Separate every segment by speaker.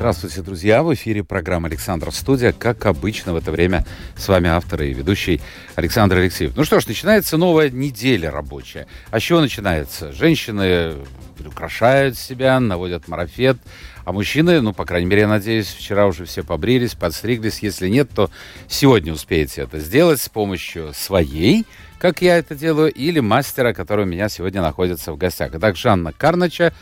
Speaker 1: Здравствуйте, друзья! В эфире программа «Александр Студия». Как обычно в это время с вами автор и ведущий Александр Алексеев. Ну что ж, начинается новая неделя рабочая. А с чего начинается? Женщины украшают себя, наводят марафет, а мужчины, ну, по крайней мере, я надеюсь, вчера уже все побрились, подстриглись. Если нет, то сегодня успеете это сделать с помощью своей, как я это делаю, или мастера, который у меня сегодня находится в гостях. Итак, Жанна Карнача,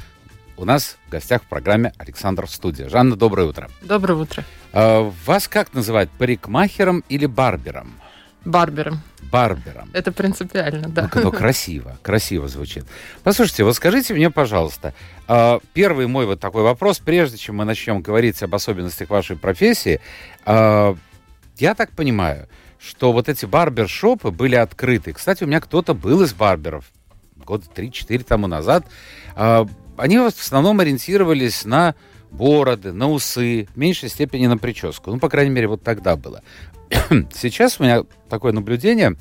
Speaker 1: у нас в гостях в программе «Александр Студия». Жанна, доброе утро.
Speaker 2: Доброе утро.
Speaker 1: А, вас как называют, парикмахером или барбером?
Speaker 2: Барбером.
Speaker 1: Барбером.
Speaker 2: Это принципиально, да.
Speaker 1: Ну, ну красиво, красиво звучит. Послушайте, вот скажите мне, пожалуйста, а, первый мой вот такой вопрос, прежде чем мы начнем говорить об особенностях вашей профессии, а, я так понимаю, что вот эти барбершопы были открыты. Кстати, у меня кто-то был из барберов года 3-4 тому назад. Они в основном ориентировались на бороды, на усы, в меньшей степени на прическу. Ну, по крайней мере, вот тогда было. Сейчас у меня такое наблюдение.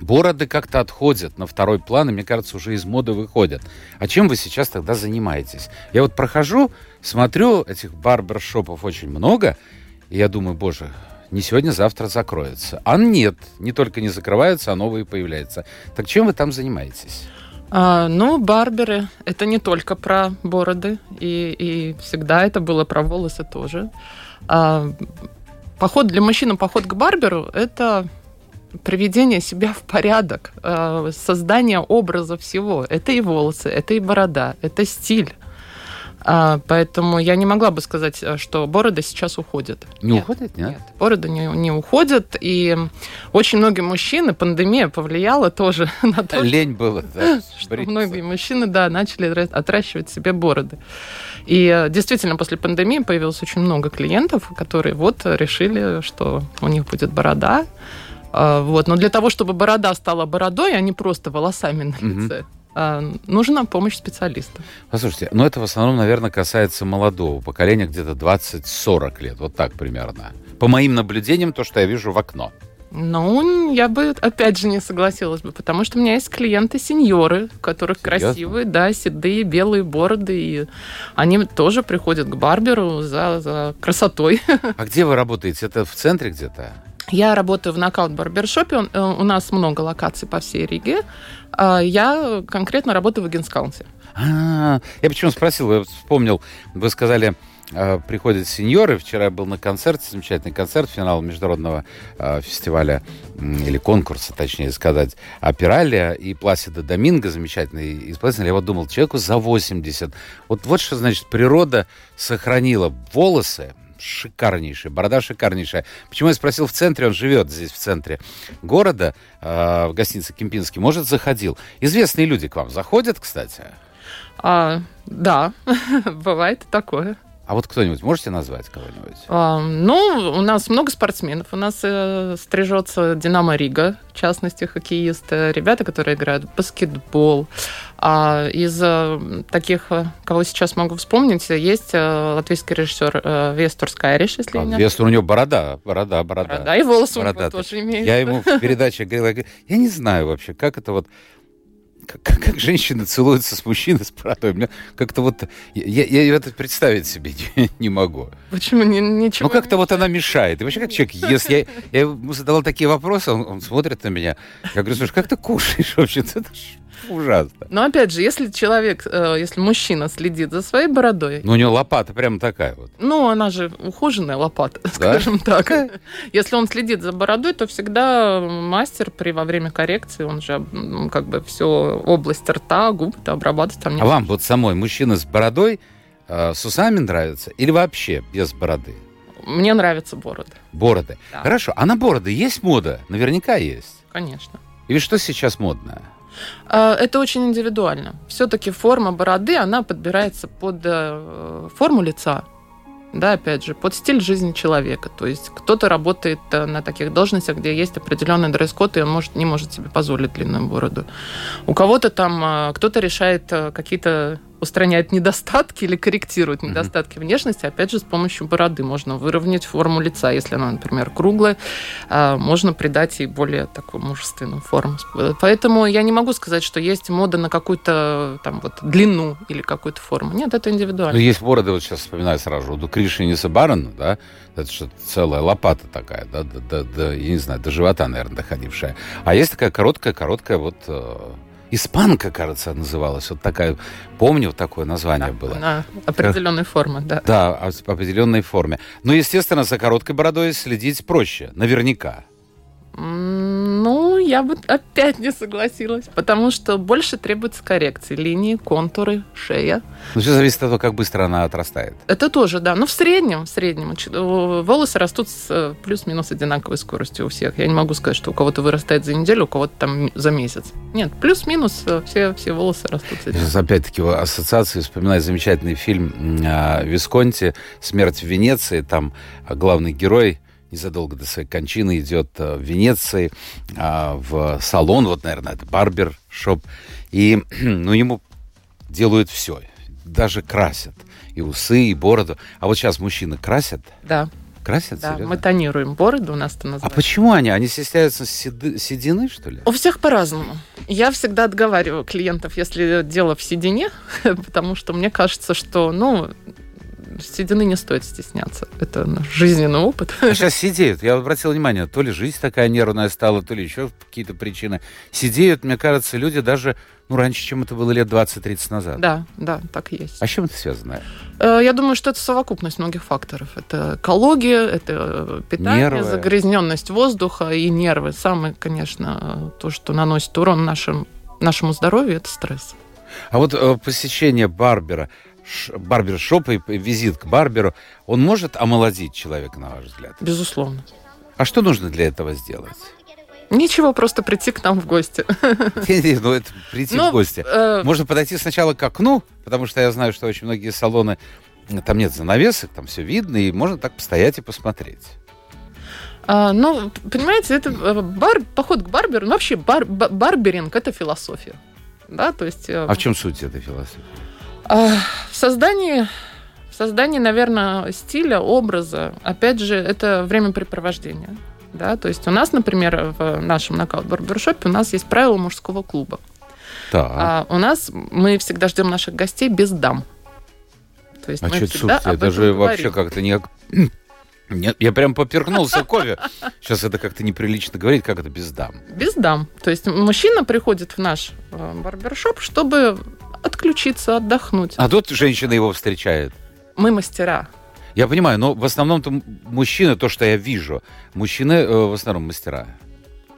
Speaker 1: Бороды как-то отходят на второй план, и, мне кажется, уже из моды выходят. А чем вы сейчас тогда занимаетесь? Я вот прохожу, смотрю, этих барбершопов очень много, и я думаю, боже, не сегодня, завтра закроется. А нет, не только не закрываются, а новые появляются. Так чем вы там занимаетесь?
Speaker 2: А, ну, барберы — это не только про бороды, и, и всегда это было про волосы тоже. А, поход для мужчины, поход к барберу — это приведение себя в порядок, а, создание образа всего. Это и волосы, это и борода, это стиль. А, поэтому я не могла бы сказать, э, что бороды сейчас уходят.
Speaker 1: Не нет, уходят, нет?
Speaker 2: Нет, бороды не, не уходят. И очень многие мужчины, пандемия повлияла тоже на то,
Speaker 1: Лень было, да,
Speaker 2: что многие мужчины, да, начали отращивать себе бороды. И э, действительно, после пандемии появилось очень много клиентов, которые вот решили, что у них будет борода. А, вот. Но для того, чтобы борода стала бородой, а не просто волосами на лице, угу нужна помощь специалиста.
Speaker 1: Послушайте, но это в основном, наверное, касается молодого поколения, где-то 20-40 лет, вот так примерно. По моим наблюдениям, то, что я вижу в окно.
Speaker 2: Ну, я бы, опять же, не согласилась бы, потому что у меня есть клиенты-сеньоры, у которых Серьезно? красивые, да, седые, белые бороды, и они тоже приходят к барберу за, за красотой.
Speaker 1: А где вы работаете? Это в центре где-то?
Speaker 2: Я работаю в нокаут барбершопе. Э, у нас много локаций по всей Риге. А, я конкретно работаю в Генскаунте.
Speaker 1: А, я почему спросил, я вспомнил, вы сказали, а, приходят сеньоры. Вчера был на концерте, замечательный концерт, финал международного э, фестиваля или конкурса, точнее сказать, Апиралия и Пласида Доминго, замечательный исполнитель. Я вот думал, человеку за 80. Вот, вот что значит, природа сохранила волосы, шикарнейший, борода шикарнейшая. Почему я спросил в центре, он живет здесь в центре города, э, в гостинице Кемпинский, может, заходил. Известные люди к вам заходят, кстати?
Speaker 2: А, да, бывает такое.
Speaker 1: А вот кто-нибудь можете назвать кого-нибудь?
Speaker 2: А, ну, у нас много спортсменов. У нас э, стрижется Динамо Рига, в частности, хоккеисты, ребята, которые играют в баскетбол. А из э, таких, э, кого сейчас могу вспомнить, есть э, латвийский режиссер Вестур Скайриш, если а,
Speaker 1: я Вестур, у него борода, борода, борода.
Speaker 2: Борода и волосы борода. у него тоже имеют.
Speaker 1: Я ему в передаче говорил, я не знаю вообще, как это вот как, как, женщины целуются с мужчиной с бородой. Мне как-то вот... Я, я это представить себе не, не могу.
Speaker 2: Почему? Не, ничего
Speaker 1: Ну, как-то вот она мешает. И вообще, как человек ест. Я, я ему задавал такие вопросы, он, он смотрит на меня. Я говорю, слушай, как ты кушаешь вообще-то? Это ж ужасно.
Speaker 2: Но опять же, если человек, э, если мужчина следит за своей бородой...
Speaker 1: Ну, у него лопата прям такая вот.
Speaker 2: Ну, она же ухоженная лопата, да? скажем так. Если он следит за бородой, то всегда мастер при во время коррекции, он же как бы все область рта, губ обрабатывает. Там
Speaker 1: а вам вот самой мужчина с бородой э, с усами нравится или вообще без бороды?
Speaker 2: Мне нравятся бороды.
Speaker 1: Бороды. Да. Хорошо. А на бороды есть мода? Наверняка есть.
Speaker 2: Конечно.
Speaker 1: Или что сейчас модно?
Speaker 2: А, это очень индивидуально. Все-таки форма бороды, она подбирается под э, форму лица. Да, опять же, под стиль жизни человека. То есть кто-то работает э, на таких должностях, где есть определенный дресс-код, и он может, не может себе позволить длинную бороду. У кого-то там, э, кто-то решает э, какие-то устраняет недостатки или корректирует недостатки mm-hmm. внешности, опять же, с помощью бороды можно выровнять форму лица. Если она, например, круглая, а, можно придать ей более такую мужественную форму. Поэтому я не могу сказать, что есть мода на какую-то там вот длину или какую-то форму. Нет, это индивидуально.
Speaker 1: Ну, есть бороды, вот сейчас вспоминаю сразу, у Кришиниса Барона, да, это что целая лопата такая, да, до, до, до, я не знаю, до живота, наверное, доходившая. А есть такая короткая-короткая вот э, Испанка, кажется, называлась. Вот такая, помню, такое название да, было.
Speaker 2: На определенной форме, да.
Speaker 1: Да, в определенной форме. Но, естественно, за короткой бородой следить проще, наверняка.
Speaker 2: Ну, я бы опять не согласилась, потому что больше требуется коррекции. Линии, контуры, шея.
Speaker 1: Ну, все зависит от того, как быстро она отрастает.
Speaker 2: Это тоже, да. Но ну, в среднем, в среднем волосы растут с э, плюс-минус одинаковой скоростью у всех. Я не могу сказать, что у кого-то вырастает за неделю, у кого-то там за месяц. Нет, плюс-минус э, все, все волосы растут.
Speaker 1: Сейчас опять-таки ассоциации вспоминаю замечательный фильм Висконти «Смерть в Венеции». Там главный герой незадолго до своей кончины идет э, в Венеции а, в салон, вот, наверное, это барбер-шоп, и, ну, ему делают все, даже красят и усы, и бороду. А вот сейчас мужчины красят?
Speaker 2: Да.
Speaker 1: Красят?
Speaker 2: Да, серьезно? мы тонируем бороду, у нас это называется.
Speaker 1: А почему они? Они стесняются седы, седины, что ли?
Speaker 2: У всех по-разному. Я всегда отговариваю клиентов, если дело в седине, потому что мне кажется, что, ну, седины не стоит стесняться. Это жизненный опыт.
Speaker 1: А сейчас сидеют. Я обратил внимание, то ли жизнь такая нервная стала, то ли еще какие-то причины. Сидеют, мне кажется, люди даже ну, раньше, чем это было лет 20-30 назад.
Speaker 2: Да, да, так и есть.
Speaker 1: А с чем это связано?
Speaker 2: Э, я думаю, что это совокупность многих факторов. Это экология, это питание, нервы. загрязненность воздуха и нервы. Самое, конечно, то, что наносит урон нашим, нашему здоровью, это стресс.
Speaker 1: А вот э, посещение барбера, барбершопа и визит к барберу, он может омолодить человека, на ваш взгляд?
Speaker 2: Безусловно.
Speaker 1: А что нужно для этого сделать?
Speaker 2: Ничего, просто прийти к нам в гости.
Speaker 1: Ну, это прийти в гости. Э, можно подойти сначала к окну, потому что я знаю, что очень многие салоны, там нет занавесок, там все видно, и можно так постоять и посмотреть.
Speaker 2: А, ну, понимаете, это э, бар, поход к барберу, ну, вообще бар, барберинг – это философия. Да, то есть... Э,
Speaker 1: а в чем суть этой философии?
Speaker 2: А, в создании, в создании, наверное, стиля, образа, опять же, это времяпрепровождение. Да? То есть у нас, например, в нашем нокаут барбершопе у нас есть правила мужского клуба.
Speaker 1: Так.
Speaker 2: А у нас мы всегда ждем наших гостей без дам.
Speaker 1: То есть а мы что всегда это же вообще как-то не... Нет, я прям поперхнулся кофе. Сейчас это как-то неприлично говорить, как это без дам.
Speaker 2: Без дам. То есть мужчина приходит в наш э, барбершоп, чтобы отключиться, отдохнуть.
Speaker 1: А тут женщина его встречает.
Speaker 2: Мы мастера.
Speaker 1: Я понимаю, но в основном-то мужчины, то, что я вижу, мужчины э, в основном мастера.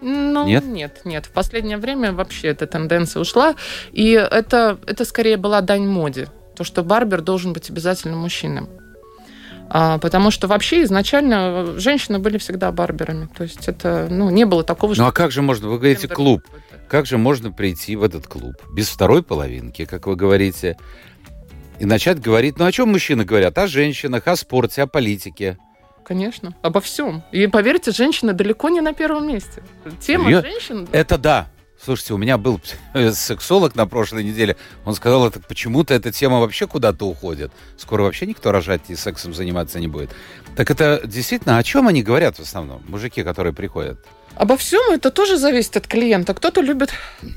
Speaker 2: Ну, нет? нет, нет. В последнее время вообще эта тенденция ушла. И это, это скорее была дань моде. То, что барбер должен быть обязательно мужчиной. А, потому что вообще изначально женщины были всегда барберами. То есть это, ну, не было такого,
Speaker 1: что... Ну, а как же можно, вы говорите, клуб. Как же можно прийти в этот клуб без второй половинки, как вы говорите, и начать говорить, ну, о чем мужчины говорят? О женщинах, о спорте, о политике.
Speaker 2: Конечно, обо всем. И поверьте, женщины далеко не на первом месте. Тема Серьез? женщин...
Speaker 1: Это да. Слушайте, у меня был сексолог на прошлой неделе. Он сказал, это почему-то эта тема вообще куда-то уходит. Скоро вообще никто рожать и сексом заниматься не будет. Так это действительно, о чем они говорят в основном, мужики, которые приходят?
Speaker 2: Обо всем это тоже зависит от клиента. Кто-то любит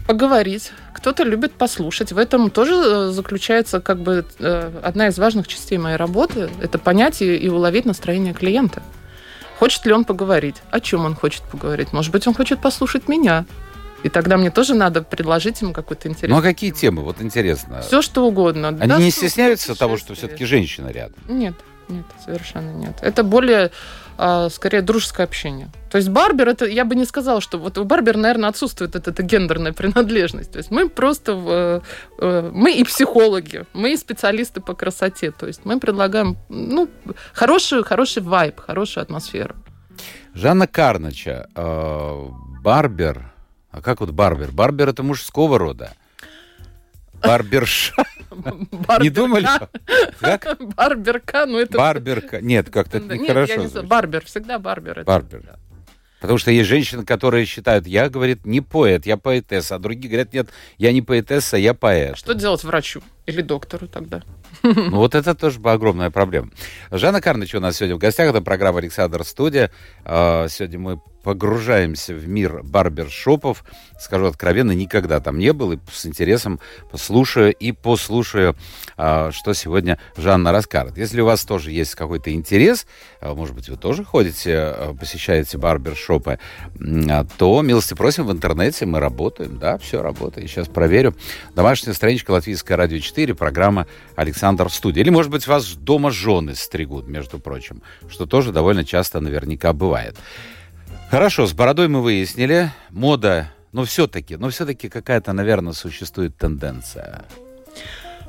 Speaker 2: поговорить, кто-то любит послушать. В этом тоже э, заключается как бы э, одна из важных частей моей работы. Это понять и, и уловить настроение клиента. Хочет ли он поговорить? О чем он хочет поговорить? Может быть, он хочет послушать меня. И тогда мне тоже надо предложить ему какой-то интерес.
Speaker 1: Ну а какие темы? Вот интересно.
Speaker 2: Все что угодно.
Speaker 1: Они да, не стесняются того, что все-таки женщина рядом?
Speaker 2: Нет, нет, совершенно нет. Это более скорее дружеское общение. То есть барбер, это я бы не сказала, что вот у барбер, наверное, отсутствует эта, эта гендерная принадлежность. То есть мы просто, в, э, мы и психологи, мы и специалисты по красоте. То есть мы предлагаем, ну, хороший, хороший вайб, хорошую атмосферу.
Speaker 1: Жанна Карнача, э, барбер, а как вот барбер? Барбер это мужского рода. Барберша. Не думали?
Speaker 2: Как? Барберка, ну это...
Speaker 1: Барберка. Нет, как-то это
Speaker 2: Нет,
Speaker 1: нехорошо.
Speaker 2: я не знаю.
Speaker 1: звучит.
Speaker 2: Барбер, всегда барбер.
Speaker 1: Барбер. Потому что есть женщины, которые считают, я, говорит, не поэт, я поэтесса, а другие говорят, нет, я не поэтесса, я
Speaker 2: А
Speaker 1: поэт.
Speaker 2: что делать врачу или доктору тогда?
Speaker 1: Ну, вот это тоже бы огромная проблема. Жанна Карныч у нас сегодня в гостях. Это программа «Александр Студия». А, Сегодня мы погружаемся в мир барбершопов. Скажу откровенно, никогда там не был. И с интересом послушаю и послушаю, а, что сегодня Жанна расскажет. Если у вас тоже есть какой-то интерес, а, может быть, вы тоже ходите, посещаете барбершопы, то милости просим в интернете. Мы работаем. Да, все работает. Сейчас проверю. Домашняя страничка Латвийское радио 4, программа «Александр в студии». Или, может быть, вас дома жены стригут, между прочим, что тоже довольно часто наверняка бывает. Хорошо, с бородой мы выяснили. Мода, но все-таки, но все-таки какая-то, наверное, существует тенденция.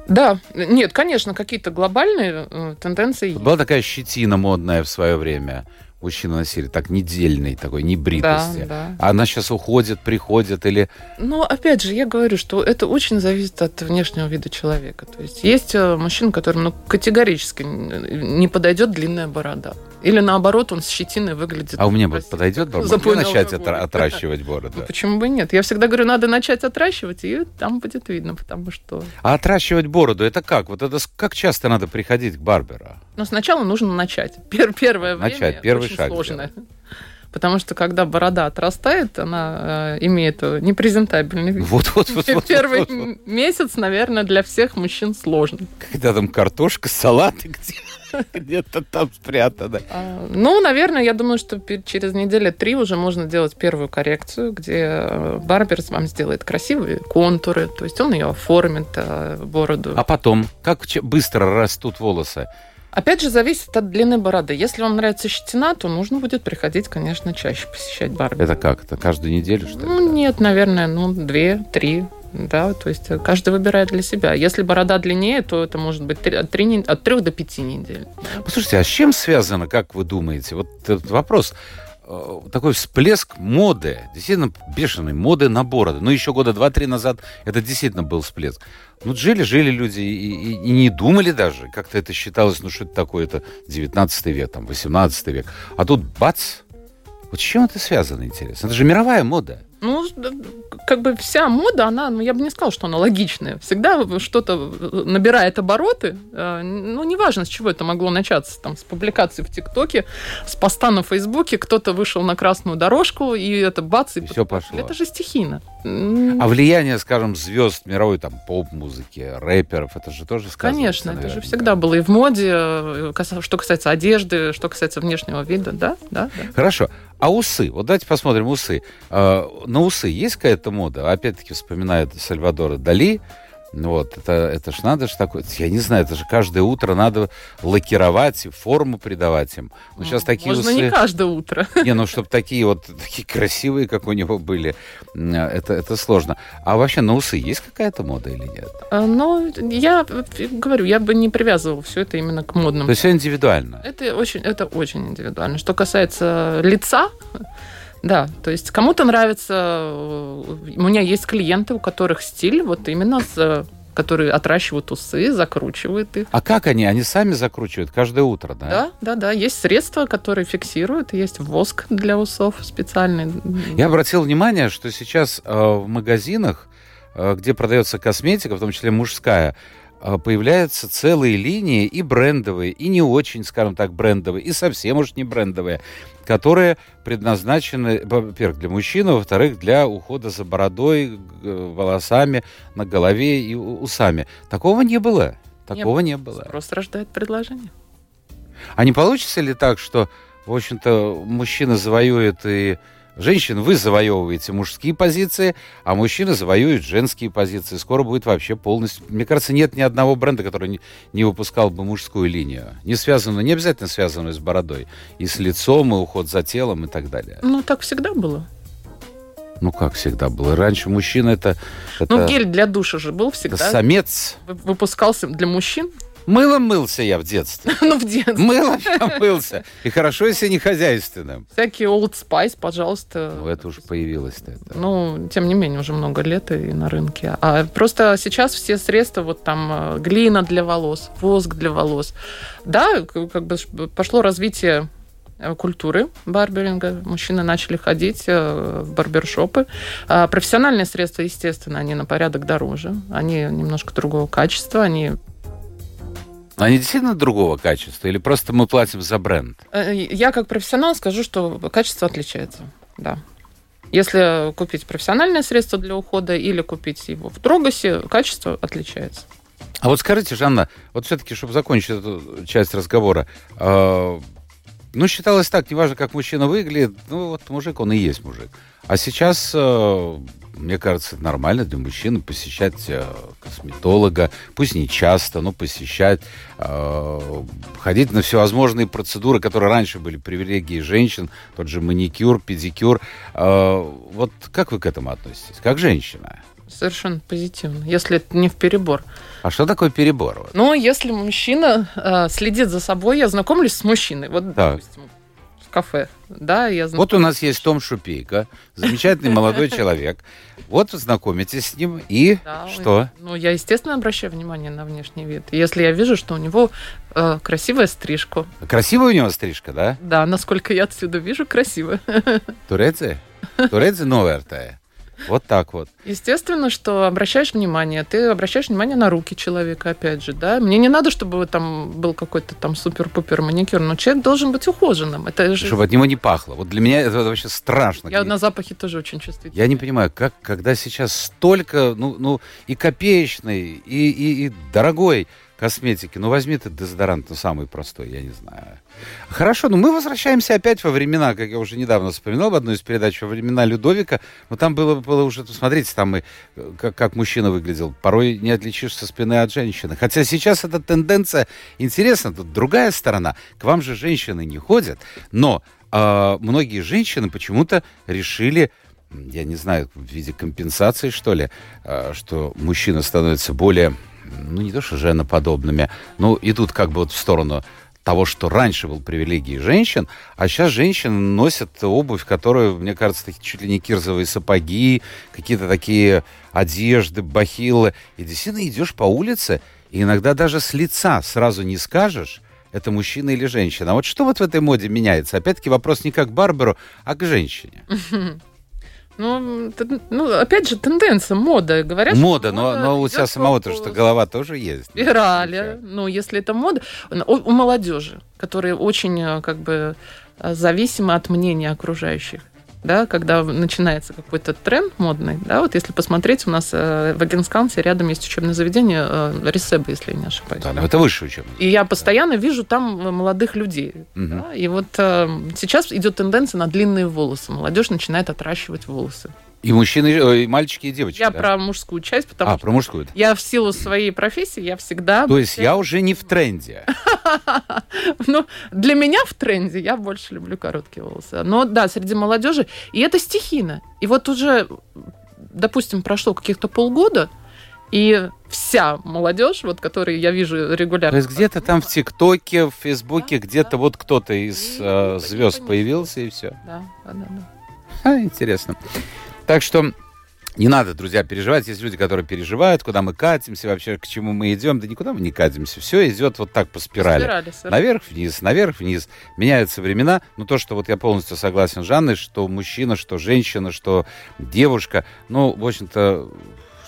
Speaker 2: Да, нет, конечно, какие-то глобальные э, тенденции.
Speaker 1: Была такая щетина модная в свое время. Мужчины носили так недельной такой небритости.
Speaker 2: Да, да.
Speaker 1: Она сейчас уходит, приходит или...
Speaker 2: Но опять же, я говорю, что это очень зависит от внешнего вида человека. То есть есть э, мужчина, которому ну, категорически не подойдет длинная борода. Или наоборот, он с щетиной выглядит.
Speaker 1: А у меня
Speaker 2: простите,
Speaker 1: подойдет, можно
Speaker 2: запойный
Speaker 1: начать отра- отращивать бороду?
Speaker 2: Ну, почему бы нет? Я всегда говорю, надо начать отращивать, и там будет видно, потому что...
Speaker 1: А отращивать бороду, это как? Вот это как часто надо приходить к барберу?
Speaker 2: Но сначала нужно начать. Пер- первое время
Speaker 1: Начать, первый
Speaker 2: очень
Speaker 1: шаг
Speaker 2: сложное. Потому что когда борода отрастает, она э, имеет э, непрезентабельный вид.
Speaker 1: Вот, вот, вот, вот,
Speaker 2: Первый
Speaker 1: вот, вот.
Speaker 2: м- месяц, наверное, для всех мужчин сложный.
Speaker 1: Когда там картошка, салаты где- где-то там спрятаны.
Speaker 2: А, Ну, наверное, я думаю, что через недели три уже можно делать первую коррекцию, где э, барбер вам сделает красивые контуры, то есть он ее оформит, э, бороду.
Speaker 1: А потом, как быстро растут волосы?
Speaker 2: Опять же, зависит от длины бороды. Если вам нравится щетина, то нужно будет приходить, конечно, чаще посещать барбер.
Speaker 1: Это как? Это каждую неделю, что ли?
Speaker 2: Ну, нет, наверное, ну, две, три. Да, то есть э, каждый выбирает для себя. Если борода длиннее, то это может быть от, три не- от трех до пяти недель.
Speaker 1: Послушайте, а с чем связано, как вы думаете? Вот этот вопрос, такой всплеск моды, действительно бешеной моды на бороды. Ну, еще года два-три назад это действительно был всплеск. Ну, жили-жили люди и, и- и не думали даже. Как-то это считалось, ну, что это такое, это 19 век, там, 18 век. А тут бац! Вот с чем это связано, интересно? Это же мировая мода.
Speaker 2: Ну, как бы вся мода, она, ну, я бы не сказала, что она логичная. Всегда что-то набирает обороты. Э, Ну, неважно, с чего это могло начаться. Там, с публикации в ТикТоке, с поста на Фейсбуке, кто-то вышел на красную дорожку, и это бац, и,
Speaker 1: И всё пошло.
Speaker 2: Это же стихийно.
Speaker 1: А влияние, скажем, звезд мировой, там, поп-музыки, рэперов, это же тоже сказывается,
Speaker 2: Конечно, это же всегда было и в моде, э, что касается одежды, что касается внешнего вида, да, да, да.
Speaker 1: Хорошо. А усы? Вот давайте посмотрим усы. Э, на усы есть какая-то мода? Опять-таки вспоминают Сальвадора Дали. Ну Вот, это, это ж надо же такое, я не знаю, это же каждое утро надо лакировать, и форму придавать им. Ну, сейчас такие
Speaker 2: Можно
Speaker 1: усы...
Speaker 2: не каждое утро.
Speaker 1: Не, ну, чтобы такие вот, такие красивые, как у него были, это, это сложно. А вообще на усы есть какая-то мода или нет?
Speaker 2: А, Но я говорю, я бы не привязывала все это именно к модным.
Speaker 1: То есть все индивидуально.
Speaker 2: Это очень, это очень индивидуально. Что касается лица, да, то есть кому-то нравится... э, У меня есть клиенты, у которых стиль вот именно с которые отращивают усы, закручивают их.
Speaker 1: А как они? Они сами закручивают каждое утро, да?
Speaker 2: Да, да, да. Есть средства, которые фиксируют, есть воск для усов специальный.
Speaker 1: Я обратил внимание, что сейчас э, в магазинах, э, где продается косметика, в том числе мужская, э, появляются целые линии и брендовые, и не очень, скажем так, брендовые, и совсем уж не брендовые, которые предназначены, во-первых, для мужчин, а во-вторых, для ухода за бородой, волосами на голове и усами. Такого не было. Такого не было.
Speaker 2: Просто рождает предложение.
Speaker 1: А не получится ли так, что, в общем-то, мужчина завоюет и женщин, вы завоевываете мужские позиции, а мужчины завоюют женские позиции. Скоро будет вообще полностью... Мне кажется, нет ни одного бренда, который не, выпускал бы мужскую линию. Не связанную, не обязательно связанную с бородой. И с лицом, и уход за телом, и так далее.
Speaker 2: Ну, так всегда было.
Speaker 1: Ну, как всегда было. Раньше мужчина это... это
Speaker 2: Ну, гель для душа же был
Speaker 1: это
Speaker 2: всегда.
Speaker 1: самец.
Speaker 2: Вы- Выпускался для мужчин.
Speaker 1: Мылом мылся я в детстве.
Speaker 2: Ну, в детстве.
Speaker 1: Мылом я мылся. И хорошо, если не хозяйственным.
Speaker 2: Всякие Old Spice, пожалуйста.
Speaker 1: Ну, это уже появилось-то. это.
Speaker 2: Ну, тем не менее, уже много лет и на рынке. А просто сейчас все средства, вот там э, глина для волос, воск для волос. Да, как бы пошло развитие э, культуры барберинга. Мужчины начали ходить э, в барбершопы. А профессиональные средства, естественно, они на порядок дороже. Они немножко другого качества. Они...
Speaker 1: Они действительно другого качества? Или просто мы платим за бренд?
Speaker 2: э, Я как профессионал скажу, что качество отличается. Да. Если купить профессиональное средство для ухода или купить его в Дрогосе, качество отличается.
Speaker 1: А вот скажите, Жанна, вот все-таки, чтобы закончить эту часть разговора, э, ну, считалось так, неважно, как мужчина выглядит, ну, вот мужик, он и есть мужик. А сейчас, э, мне кажется, это нормально для мужчины посещать э, косметолога, пусть не часто, но посещать, э, ходить на всевозможные процедуры, которые раньше были привилегией женщин, тот же маникюр, педикюр. Э, вот как вы к этому относитесь, как женщина?
Speaker 2: Совершенно позитивно, если это не в перебор.
Speaker 1: А что такое перебор?
Speaker 2: Но если мужчина э, следит за собой, я знакомлюсь с мужчиной, вот,
Speaker 1: Так.
Speaker 2: допустим, в кафе, да, я знакомлюсь.
Speaker 1: Вот у нас есть Том Шупейко, замечательный молодой человек. Вот знакомитесь с ним, и
Speaker 2: Да,
Speaker 1: что?
Speaker 2: Ну, я, естественно, обращаю внимание на внешний вид. Если я вижу, что у него э, красивая стрижка,
Speaker 1: Красивая у него стрижка, да?
Speaker 2: да, насколько я отсюда вижу, красивая.
Speaker 1: Турецы? Турецы новертая. Вот так вот.
Speaker 2: Естественно, что обращаешь внимание, ты обращаешь внимание на руки человека, опять же, да. Мне не надо, чтобы там был какой-то там супер-пупер маникюр, но человек должен быть ухоженным. Это же...
Speaker 1: Чтобы от него не пахло. Вот для меня это вообще страшно.
Speaker 2: Я на запахе тоже очень чувствительна.
Speaker 1: Я не понимаю, как, когда сейчас столько, ну, ну и копеечной, и, и, и дорогой косметики. Ну, возьми ты дезодорант, ну, самый простой, я не знаю. Хорошо, ну мы возвращаемся опять во времена, как я уже недавно вспоминал в одной из передач, во времена Людовика. Но там было, было уже, смотрите, там и э, как, как мужчина выглядел. Порой не отличишься спины от женщины. Хотя сейчас эта тенденция интересна. Тут другая сторона. К вам же женщины не ходят, но а, многие женщины почему-то решили я не знаю, в виде компенсации, что ли, а, что мужчины становятся более, ну, не то что женоподобными, но идут как бы вот в сторону того, что раньше был привилегией женщин, а сейчас женщины носят обувь, которая, мне кажется, такие чуть ли не кирзовые сапоги, какие-то такие одежды, бахилы. И действительно идешь по улице, и иногда даже с лица сразу не скажешь, это мужчина или женщина. А вот что вот в этой моде меняется? Опять-таки вопрос не как к барберу, а к женщине.
Speaker 2: Ну, ну, опять же, тенденция, мода. Говорят,
Speaker 1: Мода, но, но у тебя самого-то
Speaker 2: по-
Speaker 1: что голова тоже есть.
Speaker 2: Спирали. Ну, если это мода. У, у молодежи, которые очень э, как бы э, зависимы от мнения окружающих. Да, когда начинается какой-то тренд модный, да, вот если посмотреть, у нас э, в Агенскансе рядом есть учебное заведение э, Ресеба, если я не ошибаюсь.
Speaker 1: Да, но это высшее учебное.
Speaker 2: И я постоянно вижу там э, молодых людей.
Speaker 1: Мгм.
Speaker 2: да, и вот сейчас идет тенденция на длинные волосы. Молодежь начинает отращивать волосы.
Speaker 1: И мужчины, э, и мальчики, и девочки.
Speaker 2: Я
Speaker 1: да?
Speaker 2: про мужскую часть, потому
Speaker 1: А,
Speaker 2: что
Speaker 1: про мужскую.
Speaker 2: я в силу своей профессии, я всегда...
Speaker 1: То есть я уже не в тренде.
Speaker 2: Ну, для меня в тренде я больше люблю короткие волосы. Но да, среди молодежи. И это стихийно. И вот уже, допустим, прошло каких-то полгода, и вся молодежь, вот, которую я вижу
Speaker 1: То
Speaker 2: регулярно.
Speaker 1: есть где-то там в ТикТоке, в Фейсбуке,
Speaker 2: Да,
Speaker 1: где-то
Speaker 2: да.
Speaker 1: вот кто-то из
Speaker 2: И
Speaker 1: э, звезд появился, и все.
Speaker 2: Да, да, да,
Speaker 1: интересно. Так что не надо, друзья, переживать. Есть люди, которые переживают, куда мы катимся, вообще к чему мы идем. Да никуда мы не катимся. Все идет вот так по спирали.
Speaker 2: Спирали.
Speaker 1: Наверх-вниз, наверх-вниз. Меняются времена. Но то, что вот я полностью согласен с Жанной, что мужчина, что женщина, что девушка, ну, в общем-то,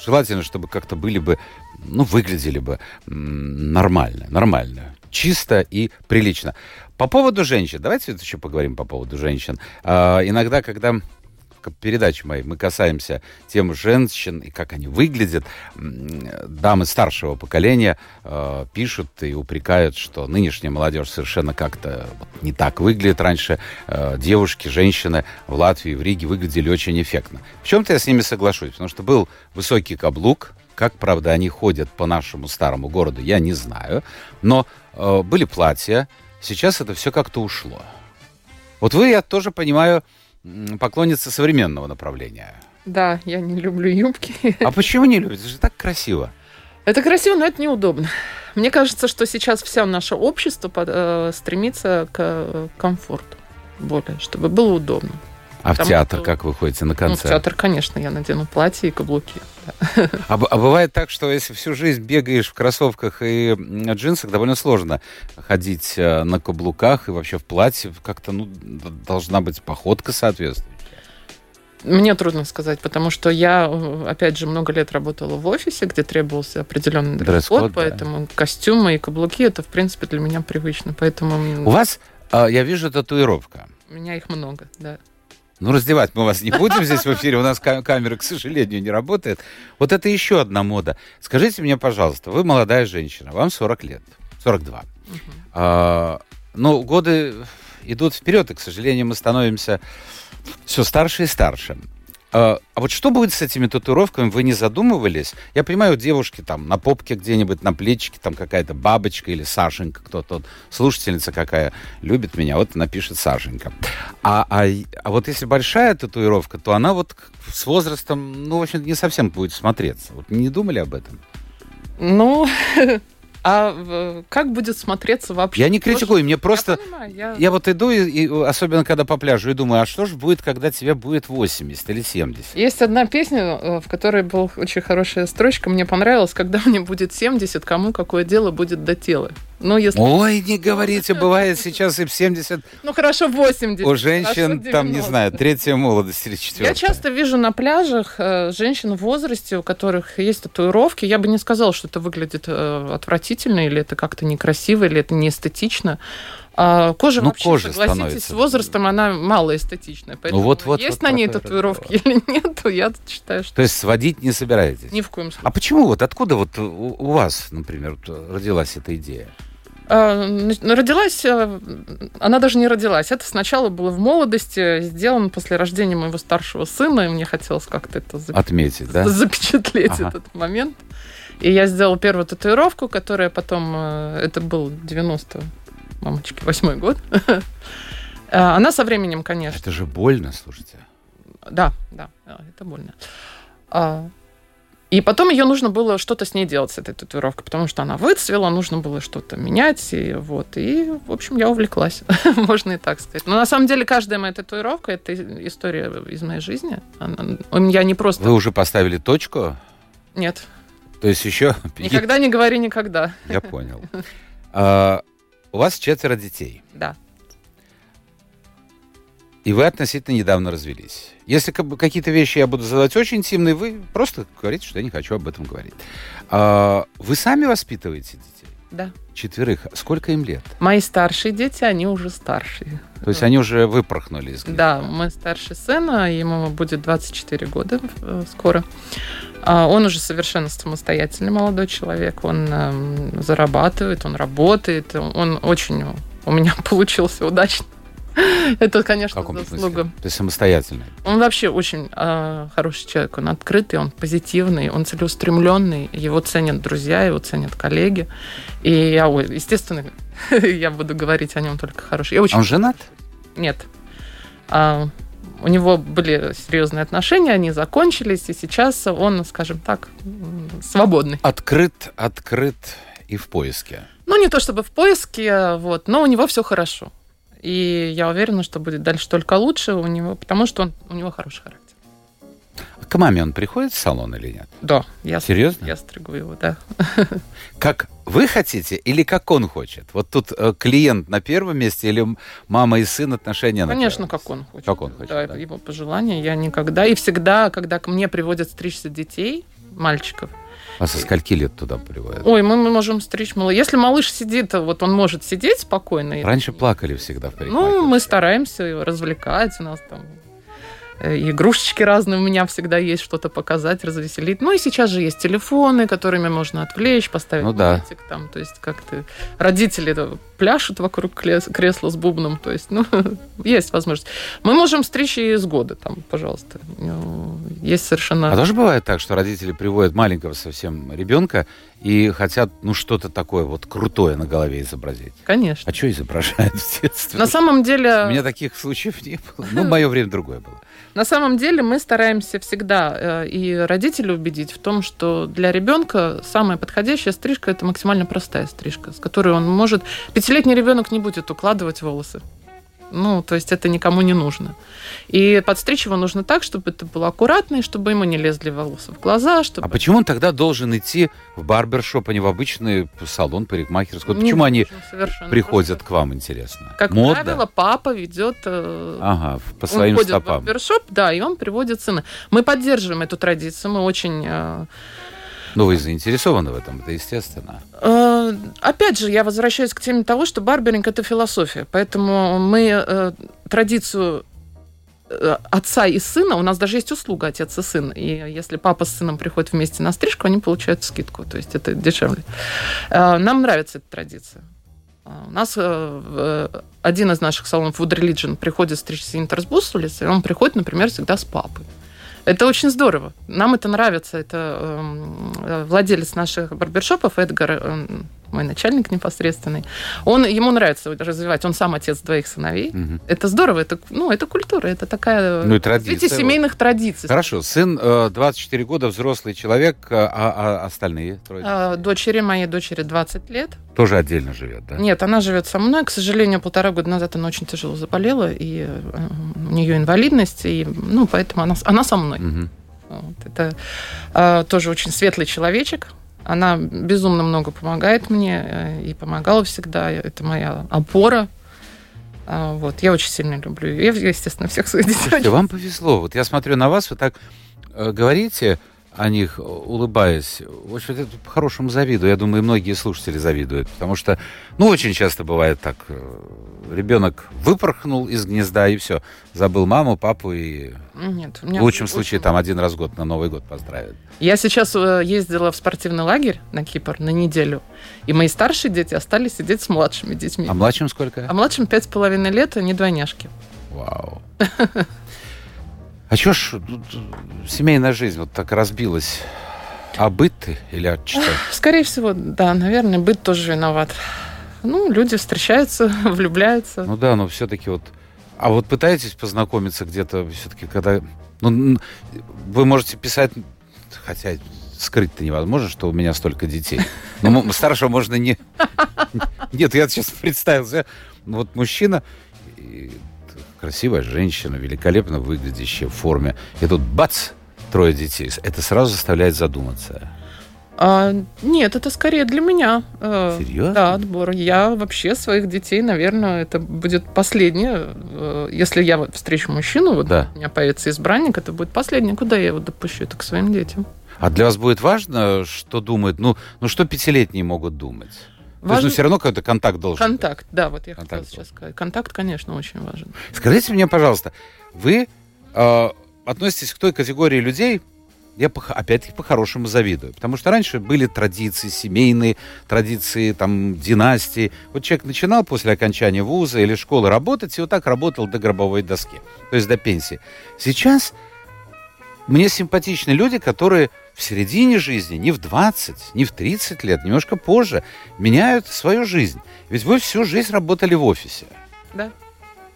Speaker 1: желательно, чтобы как-то были бы, ну, выглядели бы нормально, нормально. Чисто и прилично. По поводу женщин, давайте еще поговорим по поводу женщин. А, иногда, когда в передаче моей мы касаемся тем женщин и как они выглядят, дамы старшего поколения э, пишут и упрекают, что нынешняя молодежь совершенно как-то не так выглядит. Раньше э, девушки, женщины в Латвии, в Риге выглядели очень эффектно. В чем-то я с ними соглашусь, потому что был высокий каблук, как, правда, они ходят по нашему старому городу, я не знаю. Но э, были платья. Сейчас это все как-то ушло. Вот вы, я тоже понимаю, поклонница современного направления.
Speaker 2: Да, я не люблю юбки.
Speaker 1: А почему не любите? Это же так красиво.
Speaker 2: Это красиво, но это неудобно. Мне кажется, что сейчас вся наше общество под, э, стремится к э, комфорту более, чтобы было удобно.
Speaker 1: А в
Speaker 2: Потому
Speaker 1: театр
Speaker 2: что-
Speaker 1: как вы ходите на
Speaker 2: Ну, в
Speaker 1: концерт?
Speaker 2: театр, конечно, я надену платье и каблуки.
Speaker 1: А, а бывает так, что если всю жизнь бегаешь в кроссовках и джинсах, довольно сложно ходить э, на каблуках и вообще в платье. Как-то, ну, должна быть походка соответствующая.
Speaker 2: Мне трудно сказать, потому что я, э, опять же, много лет работала в офисе, где требовался определенный
Speaker 1: Дресс-код,
Speaker 2: дресс-код,
Speaker 1: да.
Speaker 2: поэтому костюмы и каблуки это, в принципе, для меня привычно. Поэтому
Speaker 1: У вас, а, я вижу, татуировка.
Speaker 2: у меня их много, да.
Speaker 1: Ну, раздевать мы вас не будем здесь в эфире, у нас ка- камера, к сожалению, не работает. Вот это еще одна мода. Скажите мне, пожалуйста, вы молодая женщина, вам 40 лет, 42. А, ну, годы идут вперед, и, к сожалению, мы становимся все старше и старше. А, а вот что будет с этими татуировками, вы не задумывались? Я понимаю, девушки там на попке где-нибудь, на плечике, там какая-то бабочка или Сашенька, кто-то, слушательница какая любит меня, вот напишет Сашенька. А, а, а вот если большая татуировка, то она вот с возрастом, ну, в общем, не совсем будет смотреться. Вот не думали об этом?
Speaker 2: Ну, а как будет смотреться вообще?
Speaker 1: Я не критикую, мне просто...
Speaker 2: Я понимаю, я-
Speaker 1: Я вот иду, и, и особенно когда по пляжу, и думаю, а что же будет, когда тебе будет 80 или 70?
Speaker 2: Есть одна песня, э, в которой была очень хорошая строчка, мне понравилась, когда мне будет 70, кому какое дело будет до тела. Ну, если...
Speaker 1: Ой, не говорите, бывает сейчас и в 70
Speaker 2: Ну, хорошо, 80.
Speaker 1: у
Speaker 2: хорошо,
Speaker 1: женщин, там, не
Speaker 2: 90.
Speaker 1: знаю, третья молодость или
Speaker 2: Я
Speaker 1: четвертая.
Speaker 2: часто вижу на пляжах э, женщин в возрасте, у которых есть татуировки. Я бы не сказала, что это выглядит э, отвратительно, или это как-то некрасиво, или это не эстетично. А кожа
Speaker 1: Ну,
Speaker 2: вообще,
Speaker 1: кожа
Speaker 2: согласитесь,
Speaker 1: становится.
Speaker 2: с возрастом она мало эстетичная. Поэтому
Speaker 1: вот- вот-
Speaker 2: есть
Speaker 1: вот
Speaker 2: на ней татуировки или нет, я считаю, что
Speaker 1: То есть сводить не собираетесь?
Speaker 2: ни в коем случае.
Speaker 1: А почему вот откуда вот у, у вас, например, вот родилась эта идея?
Speaker 2: А, ну, Родилась, э, она даже не родилась. Это сначала было в молодости, сделано после рождения моего старшего сына, и мне хотелось как-то это за-
Speaker 1: Отметить, да?
Speaker 2: запечатлеть
Speaker 1: Ага.
Speaker 2: этот момент. И я сделала первую татуировку, которая потом, э, это был 90 мамочки, восьмой год. Э, Она со временем, конечно,
Speaker 1: Это же больно, слушайте.
Speaker 2: да, да, да, это больно. И потом ее нужно было что-то с ней делать, с этой татуировкой, потому что она выцвела, нужно было что-то менять, и вот. И, в общем, я увлеклась, можно и так сказать. Но на самом деле каждая моя татуировка – это история из моей жизни. Она- Я не просто...
Speaker 1: Вы уже поставили точку?
Speaker 2: Нет,
Speaker 1: То есть еще...
Speaker 2: никогда не говори никогда.
Speaker 1: Я понял. А, у вас четверо детей,
Speaker 2: Да.
Speaker 1: И вы относительно недавно развелись. Если какие-то вещи я буду задавать очень интимные, вы просто говорите, что я не хочу об этом говорить. А, вы сами воспитываете детей?
Speaker 2: Да.
Speaker 1: Четверых. Сколько им лет?
Speaker 2: Мои старшие дети, они уже старшие.
Speaker 1: То есть они уже выпорхнули из
Speaker 2: Да,
Speaker 1: гнезда.
Speaker 2: мой старший сын, а ему будет 24 года э, скоро. А Он уже совершенно самостоятельный молодой человек. Он эм, зарабатывает, он работает. Он очень у меня получился удачно. Это, конечно, заслуга.
Speaker 1: есть самостоятельный.
Speaker 2: Он вообще очень э, хороший человек. Он открытый, он позитивный, он целеустремленный. Его ценят друзья, его ценят коллеги. И я, естественно, я буду говорить о нем только хорошее. Очень
Speaker 1: А Он женат?
Speaker 2: нет. А, у него были серьезные отношения, они закончились, и сейчас он, скажем так, свободный.
Speaker 1: Открыт, открыт и в поиске.
Speaker 2: Ну, не то чтобы в поиске, вот, но у него все хорошо. И я уверена, что будет дальше только лучше у него, потому что он, у него хороший характер.
Speaker 1: К маме он приходит в салон или нет?
Speaker 2: Да, я,
Speaker 1: Серьезно?
Speaker 2: я стригу его, да.
Speaker 1: Как вы хотите или как он хочет? Вот тут э, клиент на первом месте или мама и сын отношения на
Speaker 2: Конечно, как он хочет.
Speaker 1: Как он хочет,
Speaker 2: Да,
Speaker 1: да.
Speaker 2: его пожелания. Я никогда и всегда, когда ко мне приводят стричься детей, мальчиков,
Speaker 1: А со скольки лет туда приводят?
Speaker 2: Ой, мы, мы можем стричь малыш. Если малыш сидит, вот он может сидеть спокойно.
Speaker 1: Раньше плакали всегда в
Speaker 2: Ну, мы стараемся его развлекать. У нас там э, игрушечки разные у меня всегда есть, что-то показать, развеселить. Ну и сейчас же есть телефоны, которыми можно отвлечь, поставить
Speaker 1: Ну да.
Speaker 2: мультик там. То есть как-то родители пляшут вокруг кресла с бубном. То есть, ну, есть возможность. Мы можем стричь и с года, там, пожалуйста. Ну, есть совершенно...
Speaker 1: А тоже бывает так, что родители приводят маленького совсем ребенка и хотят, ну, что-то такое вот крутое на голове изобразить.
Speaker 2: Конечно.
Speaker 1: А что изображают в детстве?
Speaker 2: На самом деле...
Speaker 1: У меня таких случаев не было. Ну, мое время другое было.
Speaker 2: На самом деле мы стараемся всегда э, и родителей убедить в том, что для ребенка самая подходящая стрижка это максимально простая стрижка, с которой он может... Пятилетний ребенок не будет укладывать волосы. Ну, то есть это никому не нужно. И подстричь его нужно так, чтобы это было аккуратно, и чтобы ему не лезли волосы в глаза. Чтобы...
Speaker 1: А почему он тогда должен идти в барбершоп, а не в обычный салон парикмахерскую? Почему они приходят просто. к вам, интересно?
Speaker 2: Как Модно? правило, папа ведет... Э,
Speaker 1: ага, по своим
Speaker 2: он
Speaker 1: стопам.
Speaker 2: в барбершоп, да, и он приводит сына. Мы поддерживаем эту традицию, мы очень э,
Speaker 1: ну, вы заинтересованы в этом, это естественно.
Speaker 2: Э, опять же, я возвращаюсь к теме того, что барберинг – это философия. Поэтому мы э, традицию э, отца и сына, у нас даже есть услуга отец и сын, и если папа с сыном приходят вместе на стрижку, они получают скидку, то есть это дешевле. Нам нравится эта традиция. У нас один из наших салонов Wood Religion приходит стричься Интерсбус улицы, и он приходит, например, всегда с папой. Это очень здорово. Нам это нравится. Это э, владелец наших барбершопов Эдгар, э, мой начальник непосредственный. Он, ему нравится развивать. Он сам отец двоих сыновей. Угу. Это здорово. Это, ну, это культура. Это такая...
Speaker 1: Ну и традиция.
Speaker 2: Эти семейных вот. традиций.
Speaker 1: Хорошо. Сын э, 24 года, взрослый человек, а, а остальные трое?
Speaker 2: А, дочери моей дочери 20 лет.
Speaker 1: Тоже отдельно живет, да?
Speaker 2: Нет, она живет со мной. К сожалению, полтора года назад она очень тяжело заболела, и э, у нее инвалидность, и, ну, поэтому она, она со мной. Угу. Вот. Это э, тоже очень светлый человечек. Она безумно много помогает мне э, и помогала всегда. Это моя опора. А, вот, я очень сильно люблю ее. Естественно, всех своих детей.
Speaker 1: Слушайте, вам повезло. Вот я смотрю на вас, вы так э, говорите, о них, улыбаясь. В общем, это по-хорошему завидую. Я думаю, многие слушатели завидуют. Потому что, ну, очень часто бывает так. Э, ребенок выпорхнул из гнезда и все. Забыл маму, папу и...
Speaker 2: Нет,
Speaker 1: в лучшем случае там один раз в год на Новый год поздравят.
Speaker 2: Я сейчас э, ездила в спортивный лагерь на Кипр на неделю. И мои старшие дети остались сидеть с младшими детьми.
Speaker 1: А младшим сколько?
Speaker 2: А младшим пять с половиной лет, они двойняшки.
Speaker 1: Вау. А что ж семейная жизнь вот так разбилась? А быт или от что?
Speaker 2: Скорее всего, да, наверное, быт тоже виноват. Ну, люди встречаются, влюбляются.
Speaker 1: Ну да, но все-таки вот... А вот пытаетесь познакомиться где-то все-таки, когда... Ну, вы можете писать, хотя скрыть-то невозможно, что у меня столько детей. Но старшего можно не... Нет, я сейчас представил себе, вот мужчина, красивая женщина, великолепно выглядящая в форме. И тут бац, трое детей. Это сразу заставляет задуматься.
Speaker 2: А, нет, это скорее для меня.
Speaker 1: Э, Серьезно?
Speaker 2: Да, отбор. Я вообще своих детей, наверное, это будет последнее. Э, если я встречу мужчину, вот да. у меня появится избранник, это будет последнее. Куда я его допущу? Это к своим детям.
Speaker 1: А для вас будет важно, что думают, ну, ну что пятилетние могут думать? Важен... То есть, ну, все равно какой-то контакт должен
Speaker 2: Контакт, быть. да, вот я контакт хотела сейчас сказать. Контакт, конечно, очень важен.
Speaker 1: Скажите мне, пожалуйста, вы э, относитесь к той категории людей, я опять-таки по-хорошему завидую. Потому что раньше были традиции семейные, традиции там династии. Вот человек начинал после окончания вуза или школы работать, и вот так работал до гробовой доски, то есть до пенсии. Сейчас мне симпатичны люди, которые в середине жизни, не в 20, не в 30 лет, немножко позже, меняют свою жизнь. Ведь вы всю жизнь работали в офисе.
Speaker 2: Да.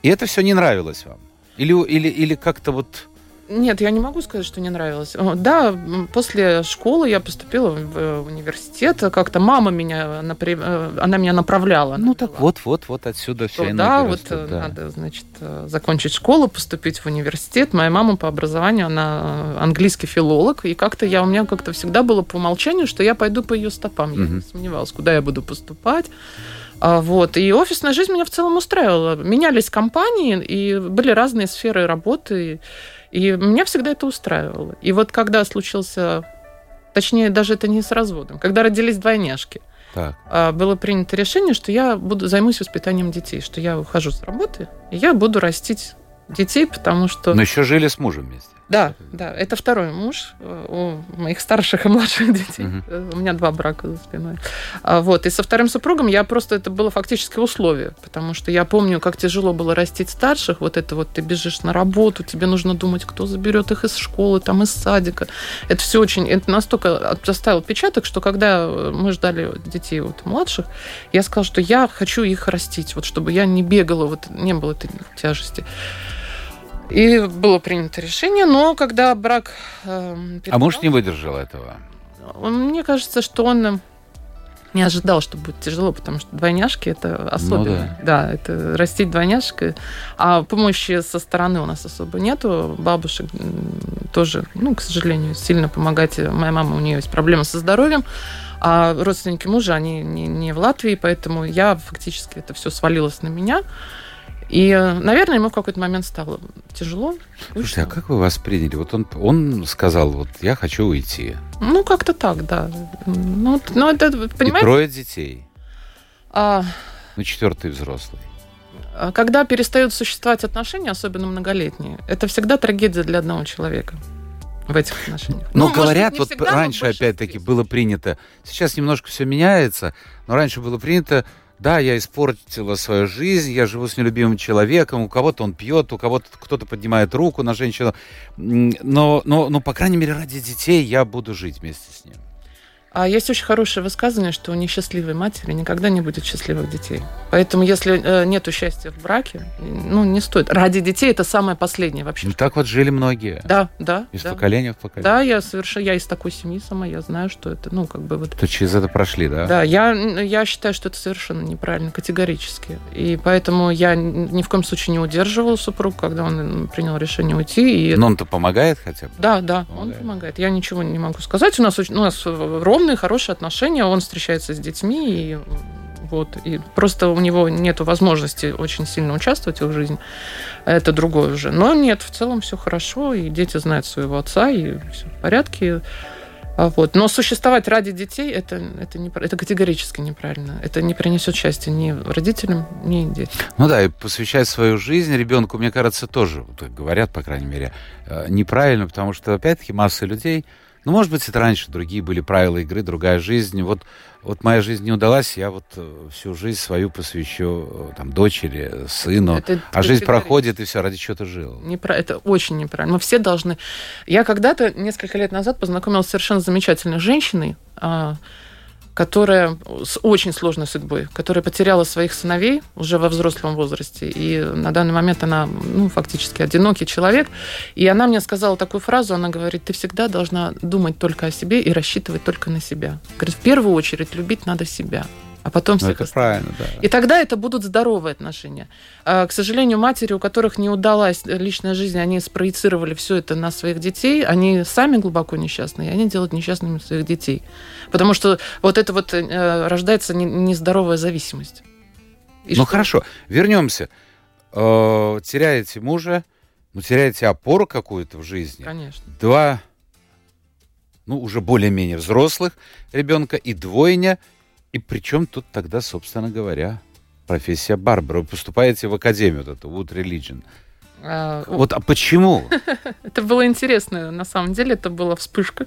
Speaker 1: И это все не нравилось вам? Или, или, или как-то вот
Speaker 2: нет, я не могу сказать, что не нравилось. Да, после школы я поступила в э, университет. Как-то мама меня, э, она меня направляла.
Speaker 1: Ну так вот, вот, вот отсюда все.
Speaker 2: Да, вот э, да. надо, значит, закончить школу, поступить в университет. Моя мама по образованию, она английский филолог, и как-то я у меня как-то всегда было по умолчанию, что я пойду по ее стопам. Я угу. не сомневалась, куда я буду поступать. А, вот. И офисная жизнь меня в целом устраивала. Менялись компании, и были разные сферы работы. И меня всегда это устраивало. И вот когда случился, точнее, даже это не с разводом, когда родились двойняшки, так. А, было принято решение, что я буду займусь воспитанием детей, что я ухожу с работы, и я буду растить детей, потому что...
Speaker 1: Но еще жили с мужем вместе.
Speaker 2: Да, да, это второй муж э, у моих старших и младших детей. Угу. У меня два брака за спиной. А, вот, и со вторым супругом я просто, это было фактически условие, потому что я помню, как тяжело было растить старших, вот это вот ты бежишь на работу, тебе нужно думать, кто заберет их из школы, там, из садика. Это все очень, это настолько оставил отпечаток, что когда мы ждали детей вот младших, я сказала, что я хочу их растить, вот чтобы я не бегала, вот не было этой тяжести. И было принято решение, но когда брак...
Speaker 1: Э, а муж не выдержал этого?
Speaker 2: Мне кажется, что он не ожидал, что будет тяжело, потому что двойняшки это особенно. Ну, да. да, это растить двойняшек. А помощи со стороны у нас особо нету. Бабушек тоже, ну, к сожалению, сильно помогать. Моя мама, у нее есть проблемы со здоровьем. А родственники мужа, они не, не в Латвии, поэтому я фактически это все свалилось на меня. И, наверное, ему в какой-то момент стало тяжело.
Speaker 1: Слушайте, а как вы восприняли? Вот он, он сказал, вот я хочу уйти.
Speaker 2: Ну, как-то так, да. Ну, ну это,
Speaker 1: понимаете? И трое детей. А... Ну, четвертый взрослый.
Speaker 2: А когда перестают существовать отношения, особенно многолетние, это всегда трагедия для одного человека в этих отношениях.
Speaker 1: Но ну, говорят, быть, вот раньше, опять-таки, было принято, сейчас немножко все меняется, но раньше было принято да, я испортила свою жизнь, я живу с нелюбимым человеком, у кого-то он пьет, у кого-то кто-то поднимает руку на женщину, но, но, но, по крайней мере, ради детей я буду жить вместе с ним.
Speaker 2: А есть очень хорошее высказывание, что у несчастливой матери никогда не будет счастливых детей. Поэтому, если э, нет счастья в браке, ну, не стоит. Ради детей это самое последнее вообще.
Speaker 1: Ну, так вот жили многие.
Speaker 2: Да, да.
Speaker 1: Из
Speaker 2: да.
Speaker 1: поколения в поколение.
Speaker 2: Да, я совершенно, я из такой семьи сама, я знаю, что это, ну, как бы вот...
Speaker 1: То через это прошли, да?
Speaker 2: Да, я, я считаю, что это совершенно неправильно, категорически. И поэтому я ни в коем случае не удерживала супруг, когда он принял решение уйти.
Speaker 1: И... Но он-то помогает хотя бы?
Speaker 2: Да, да, помогает. он помогает. Я ничего не могу сказать. У нас, у нас ровно ровные, хорошие отношения, он встречается с детьми, и вот, и просто у него нет возможности очень сильно участвовать в жизни. Это другое уже. Но нет, в целом все хорошо, и дети знают своего отца, и все в порядке. А вот. Но существовать ради детей это, это, не, это категорически неправильно. Это не принесет счастья ни родителям, ни детям.
Speaker 1: Ну да, и посвящать свою жизнь ребенку, мне кажется, тоже, вот, говорят, по крайней мере, э, неправильно, потому что, опять-таки, масса людей ну, может быть, это раньше другие были правила игры, другая жизнь. Вот, вот моя жизнь не удалась, я вот э, всю жизнь свою посвящу э, там, дочери, сыну. Это, а жизнь проходит, и все, ради чего ты жил.
Speaker 2: Непра... Это очень неправильно. Мы все должны... Я когда-то, несколько лет назад, познакомилась с совершенно замечательной женщиной, а, которая с очень сложной судьбой, которая потеряла своих сыновей уже во взрослом возрасте. И на данный момент она ну, фактически одинокий человек. И она мне сказала такую фразу, она говорит, ты всегда должна думать только о себе и рассчитывать только на себя. Говорит, в первую очередь любить надо себя а потом ну, всех
Speaker 1: это правильно, да.
Speaker 2: И тогда это будут здоровые отношения. А, к сожалению, матери, у которых не удалась личная жизнь, они спроецировали все это на своих детей, они сами глубоко несчастные, и они делают несчастными своих детей. Потому что вот это вот э, рождается нездоровая зависимость.
Speaker 1: И ну что? хорошо, вернемся. Э, теряете мужа, ну теряете опору какую-то в жизни.
Speaker 2: Конечно.
Speaker 1: Два, ну уже более-менее взрослых ребенка и двойня – и причем тут тогда, собственно говоря, профессия Барбара. Вы поступаете в академию, вот эту Wood Religion. А, вот, а почему?
Speaker 2: это было интересно. На самом деле, это была вспышка.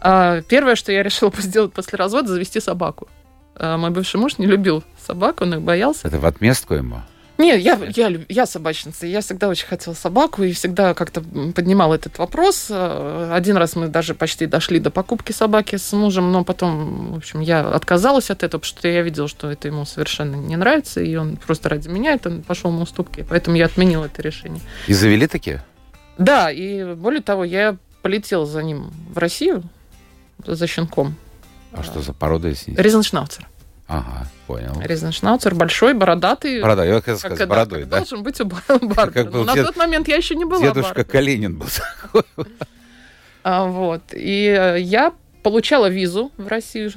Speaker 2: А, первое, что я решила сделать после развода, завести собаку. А, мой бывший муж не любил собак, он их боялся.
Speaker 1: Это в отместку ему?
Speaker 2: Нет, я, я, я собачница. Я всегда очень хотела собаку и всегда как-то поднимала этот вопрос. Э, один раз мы даже почти дошли до покупки собаки с мужем, но потом, в общем, я отказалась от этого, потому что я видела, что это ему совершенно не нравится, и он просто ради меня это пошел на уступки. Поэтому я отменила это решение.
Speaker 1: И завели такие?
Speaker 2: Да, и более того, я полетела за ним в Россию, за щенком.
Speaker 1: А что за порода, если
Speaker 2: Ризеншнауцер.
Speaker 1: Ага, понял.
Speaker 2: Ризеншнауцер большой, бородатый.
Speaker 1: Бородой, я хотел сказать, как, бородой, да?
Speaker 2: Должен быть у Барбера. Как На дед... тот момент я еще не была
Speaker 1: Дедушка Барбера. Калинин был такой.
Speaker 2: А, вот. И э, я получала визу в Россию.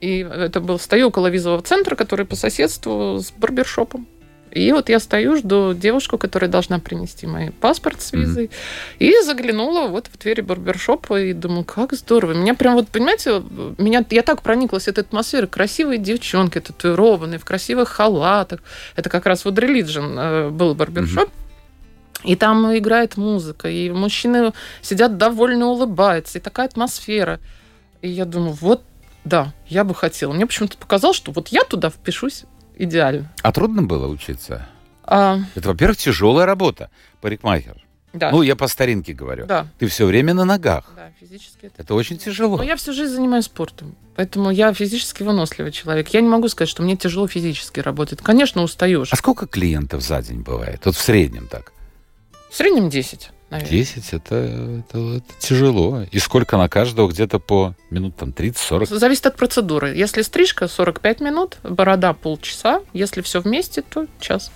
Speaker 2: И это был, стою около визового центра, который по соседству с барбершопом. И вот я стою, жду девушку, которая должна принести мой паспорт с визой. Mm-hmm. И заглянула вот в двери барбершопа и думаю, как здорово. Меня прям вот, понимаете, меня, я так прониклась этой атмосферой. Красивые девчонки, татуированные, в красивых халатах. Это как раз вот Religion э, был барбершоп. Mm-hmm. И там играет музыка, и мужчины сидят довольно улыбаются, и такая атмосфера. И я думаю, вот, да, я бы хотела. Мне почему-то показалось, что вот я туда впишусь идеально.
Speaker 1: А трудно было учиться?
Speaker 2: А,
Speaker 1: Это, во-первых, тяжелая работа, парикмахер.
Speaker 2: да,
Speaker 1: Ну, я по старинке говорю.
Speaker 2: да,
Speaker 1: Ты все время на ногах.
Speaker 2: да, физически это
Speaker 1: Это очень тяжело.
Speaker 2: Но я всю жизнь занимаюсь спортом, поэтому я физически выносливый человек. Я не могу сказать, что мне тяжело физически работать. Конечно, устаешь.
Speaker 1: А сколько клиентов за день бывает? Вот в среднем так.
Speaker 2: В среднем 10, наверное.
Speaker 1: 10 это, это, это тяжело. И сколько на каждого? Где-то по минут там 30-40.
Speaker 2: Зависит от процедуры. Если стрижка 45 минут, борода полчаса. Если все вместе, то час.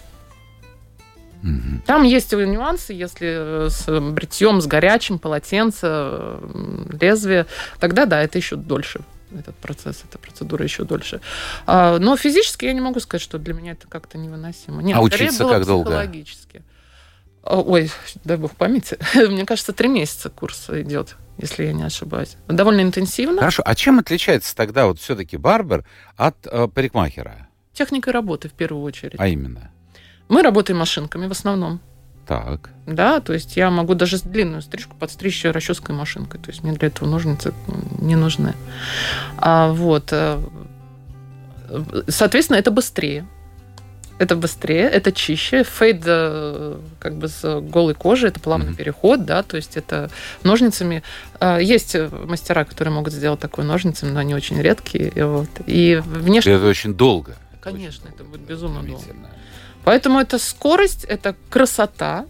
Speaker 1: Мгм.
Speaker 2: Там есть нюансы, если э, с бритьем, с горячим, полотенце, э, лезвие, тогда да, это еще дольше. Этот процесс, эта процедура еще дольше. А, но физически я не могу сказать, что для меня это как-то невыносимо. Нет,
Speaker 1: А учиться
Speaker 2: было
Speaker 1: как долго?
Speaker 2: психологически. А, Ой, дай бог памяти. Мне кажется, три месяца курс идет, если я не ошибаюсь. Довольно интенсивно.
Speaker 1: Хорошо. А чем отличается тогда вот все-таки барбер от э, парикмахера?
Speaker 2: Техникой работы в первую очередь.
Speaker 1: А именно?
Speaker 2: Мы работаем машинками в основном.
Speaker 1: Так.
Speaker 2: Да, то есть я могу даже длинную стрижку подстричь расческой машинкой. То есть мне для этого ножницы не нужны. А, вот. э, Соответственно, это быстрее. Это быстрее, это чище. Фейд э, как бы с голой кожи, это плавный
Speaker 1: Мгм.
Speaker 2: переход, да, то есть это ножницами. э, Есть мастера, которые могут сделать такое ножницами, но они очень редкие. И, вот. и внешне,
Speaker 1: Это очень долго.
Speaker 2: конечно,
Speaker 1: Очень
Speaker 2: это будет безумно долго. Поэтому это скорость, это красота.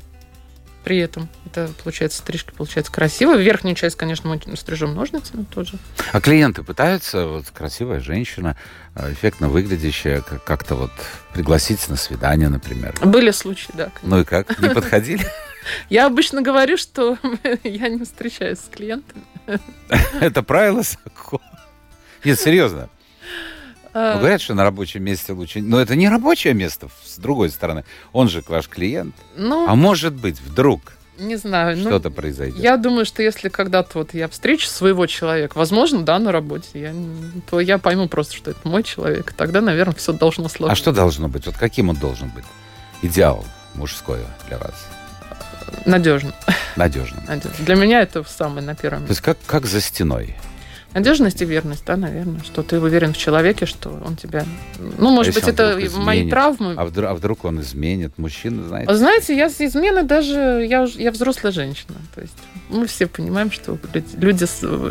Speaker 2: При этом это получается стрижка, получается красиво. Верхнюю часть, конечно, мы стрижем ножницами тоже.
Speaker 1: А клиенты пытаются, вот красивая женщина, э, эффектно выглядящая, как- как-то вот пригласить на свидание, например.
Speaker 2: Были случаи, да.
Speaker 1: Ну и как? Не подходили?
Speaker 2: Я обычно говорю, что я не встречаюсь с клиентами.
Speaker 1: Это правило закона. Нет, серьезно.
Speaker 2: А,
Speaker 1: Ну, говорят, что на рабочем месте лучше... Но это не рабочее место, с другой стороны. Он же ваш клиент.
Speaker 2: Ну,
Speaker 1: А может быть, вдруг
Speaker 2: не знаю. ну,
Speaker 1: что-то произойдет.
Speaker 2: Я думаю, что если когда-то вот я встречу своего человека, возможно, да, на работе, я, то я пойму просто, что это мой человек. Тогда, наверное, все должно сложиться.
Speaker 1: А что должно быть? Вот каким он должен быть? Идеал мужской для вас.
Speaker 2: Надежно.
Speaker 1: Надежным.
Speaker 2: Надежно. Для меня это самое на первом
Speaker 1: То есть как, как за стеной.
Speaker 2: Надежность и верность, да, наверное, что ты уверен в человеке, что он тебя... Ну, может
Speaker 1: если
Speaker 2: быть, это
Speaker 1: вдруг
Speaker 2: мои
Speaker 1: изменит?
Speaker 2: травмы.
Speaker 1: А вдруг, а вдруг он изменит? Мужчина, знаете?
Speaker 2: А Знаете, я с измены даже... Я, я взрослая женщина. То есть мы все понимаем, что люди,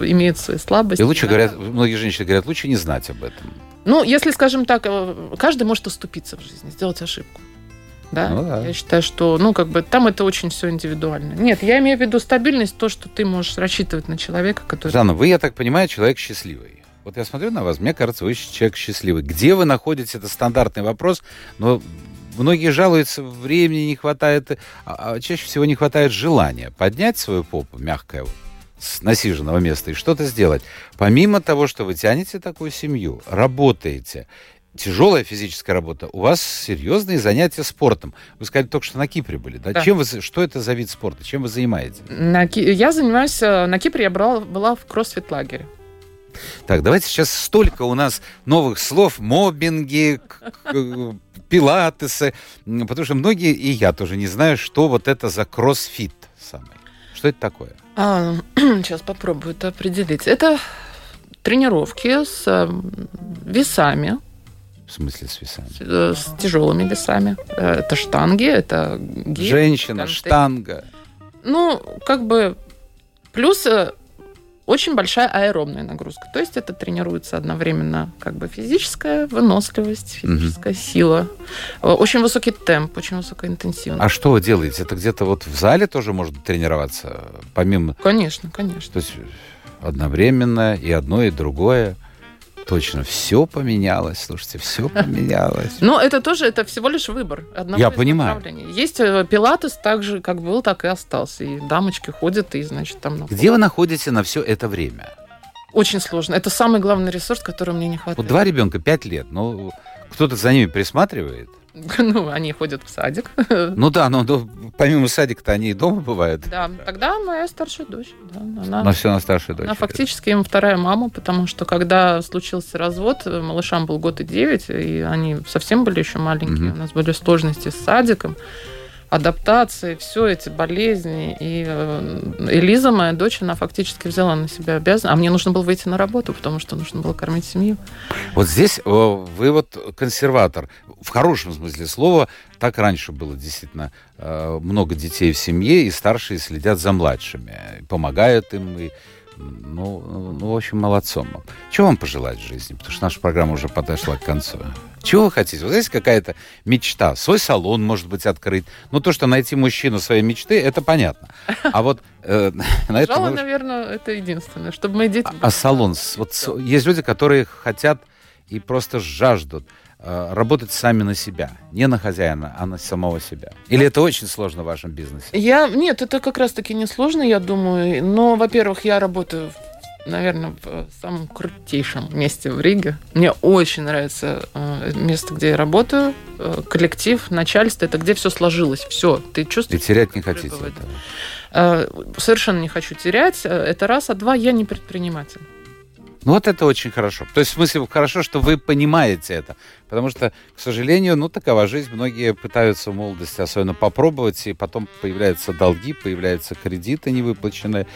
Speaker 2: имеют свои слабости.
Speaker 1: И лучше
Speaker 2: Иногда-
Speaker 1: говорят, многие женщины говорят, лучше не знать об этом.
Speaker 2: Ну, если, скажем так, э, каждый может оступиться в жизни, сделать ошибку. Да?
Speaker 1: Ну да.
Speaker 2: Я считаю, что, ну, как бы там это очень все индивидуально. Нет, я имею в виду стабильность, то, что ты можешь рассчитывать на человека, который...
Speaker 1: Жанна, вы, я так понимаю, человек счастливый. Вот я смотрю на вас, мне кажется, вы человек счастливый. Где вы находитесь, это стандартный вопрос, но многие жалуются, времени не хватает, а, а чаще всего не хватает желания поднять свою попу, мягкое, вот, с насиженного места и что-то сделать. Помимо того, что вы тянете такую семью, работаете, тяжелая физическая работа, у вас серьезные занятия спортом. Вы сказали только что на Кипре были, да?
Speaker 2: Да.
Speaker 1: Чем вы, что это за вид спорта? Чем вы занимаетесь?
Speaker 2: На Я занимаюсь... э, На Кипре я брала, была в кроссфит-лагере.
Speaker 1: Так, давайте сейчас столько у нас новых слов, моббинги, пилатесы, потому что многие, и я тоже не знаю, что вот это за кроссфит самый. Что это такое?
Speaker 2: А, сейчас попробую это определить. Это тренировки с э, весами,
Speaker 1: В смысле с весами?
Speaker 2: с, э, с тяжелыми весами. Э, Это штанги, это гирь.
Speaker 1: Женщина,
Speaker 2: контейнер.
Speaker 1: штанга.
Speaker 2: Ну, как бы плюс э, очень большая аэробная нагрузка. То есть это тренируется одновременно как бы физическая выносливость, физическая сила, Э, очень высокий темп, очень высокая интенсивность.
Speaker 1: А что вы делаете? Это где-то вот в зале тоже можно тренироваться, помимо...
Speaker 2: Конечно, конечно.
Speaker 1: То есть одновременно и одно, и другое. Точно, все поменялось, слушайте, все поменялось.
Speaker 2: Но это тоже, это всего лишь выбор одного
Speaker 1: Я понимаю.
Speaker 2: Есть э, пилатес так же, как был, так и остался. И дамочки ходят, и, значит, там...
Speaker 1: Где вы находите на все это время?
Speaker 2: Очень сложно. Это самый главный ресурс, который мне не хватает.
Speaker 1: Вот два ребенка, пять лет, ну, кто-то за ними присматривает.
Speaker 2: Ну, они ходят в садик.
Speaker 1: Ну да, но но помимо садика-то они и дома бывают.
Speaker 2: Да, тогда моя старшая дочь. Да, она,
Speaker 1: Но все на старшей дочери.
Speaker 2: она фактически им вторая мама, потому что когда случился развод, э, малышам был год и девять, и они совсем были еще маленькие.
Speaker 1: Мгм.
Speaker 2: У нас были сложности с садиком. Адаптации, все эти болезни. И э, Элиза, моя дочь, она фактически взяла на себя обязанность. А мне нужно было выйти на работу, потому что нужно было кормить семью.
Speaker 1: Вот здесь вы вот консерватор. В хорошем смысле слова. Так раньше было действительно э, много детей в семье, и старшие следят за младшими, помогают им и ну, ну, в общем, молодцом. Чего вам пожелать в жизни? Потому что наша программа уже подошла к концу. Чего вы хотите? Вот есть какая-то мечта? Свой салон, может быть, открыть. Ну, то, что найти мужчину своей мечты, это понятно. А вот
Speaker 2: э, на это... Пожалуй, наверное, это единственное, чтобы мои дети...
Speaker 1: А, а салон? Вот есть люди, которые хотят и просто жаждут Э, работать сами на себя, не на хозяина, а на самого себя? Или это очень сложно в вашем бизнесе?
Speaker 2: Я нет, это как раз-таки не сложно, я думаю. Но, во-первых, я работаю, наверное, в самом крутейшем месте в Риге. Мне очень нравится э, место, где я работаю, э, коллектив, начальство. Это где все сложилось, все. Ты чувствуешь?
Speaker 1: И терять не хотите
Speaker 2: этого? Совершенно не хочу терять. Это раз, а два, я не предприниматель.
Speaker 1: Ну вот это очень хорошо. То есть в смысле хорошо, что вы понимаете это. Потому что, к сожалению, ну такова жизнь. Многие пытаются в молодости особенно попробовать, и потом появляются долги, появляются кредиты невыплаченные.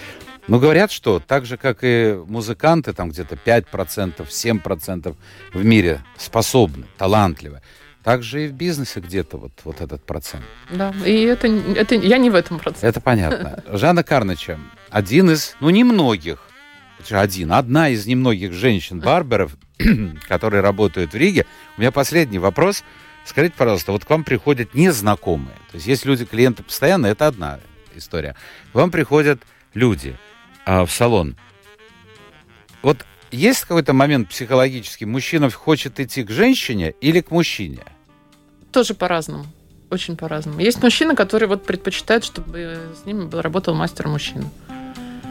Speaker 1: Но говорят, что так же, как и музыканты, там где-то 5%, 7% в мире способны, талантливы, также и в бизнесе где-то вот, вот этот процент.
Speaker 2: Да, и это, это я не в этом проценте.
Speaker 1: Это понятно. Жанна Карныча, один из, ну, немногих один, одна из немногих женщин-барберов, которые работают в Риге. У меня последний вопрос. Скажите, пожалуйста, вот к вам приходят незнакомые. То есть есть люди, клиенты постоянно, это одна история. К вам приходят люди а, в салон. Вот есть какой-то момент психологический, мужчина хочет идти к женщине или к мужчине?
Speaker 2: Тоже по-разному. Очень по-разному. Есть мужчины, которые вот предпочитают, чтобы с ними работал мастер-мужчина.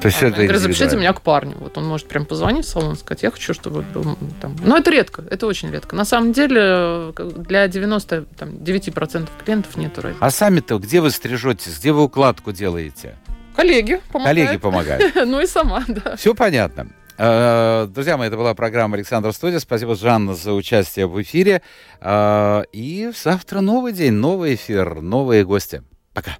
Speaker 2: То есть а, это говорю, запишите меня к парню. Вот он может прям позвонить в салон и сказать, я хочу, чтобы был там. Но это редко, это очень редко. На самом деле для 99% клиентов нет разницы.
Speaker 1: А сами-то где вы стрижетесь, где вы укладку делаете?
Speaker 2: Коллеги помогают.
Speaker 1: Коллеги помогают.
Speaker 2: ну и сама, да.
Speaker 1: Все понятно. Э, друзья мои, это была программа Александр Студия. Спасибо, Жанна, за участие в эфире. Э, и завтра новый день, новый эфир, новые гости. Пока.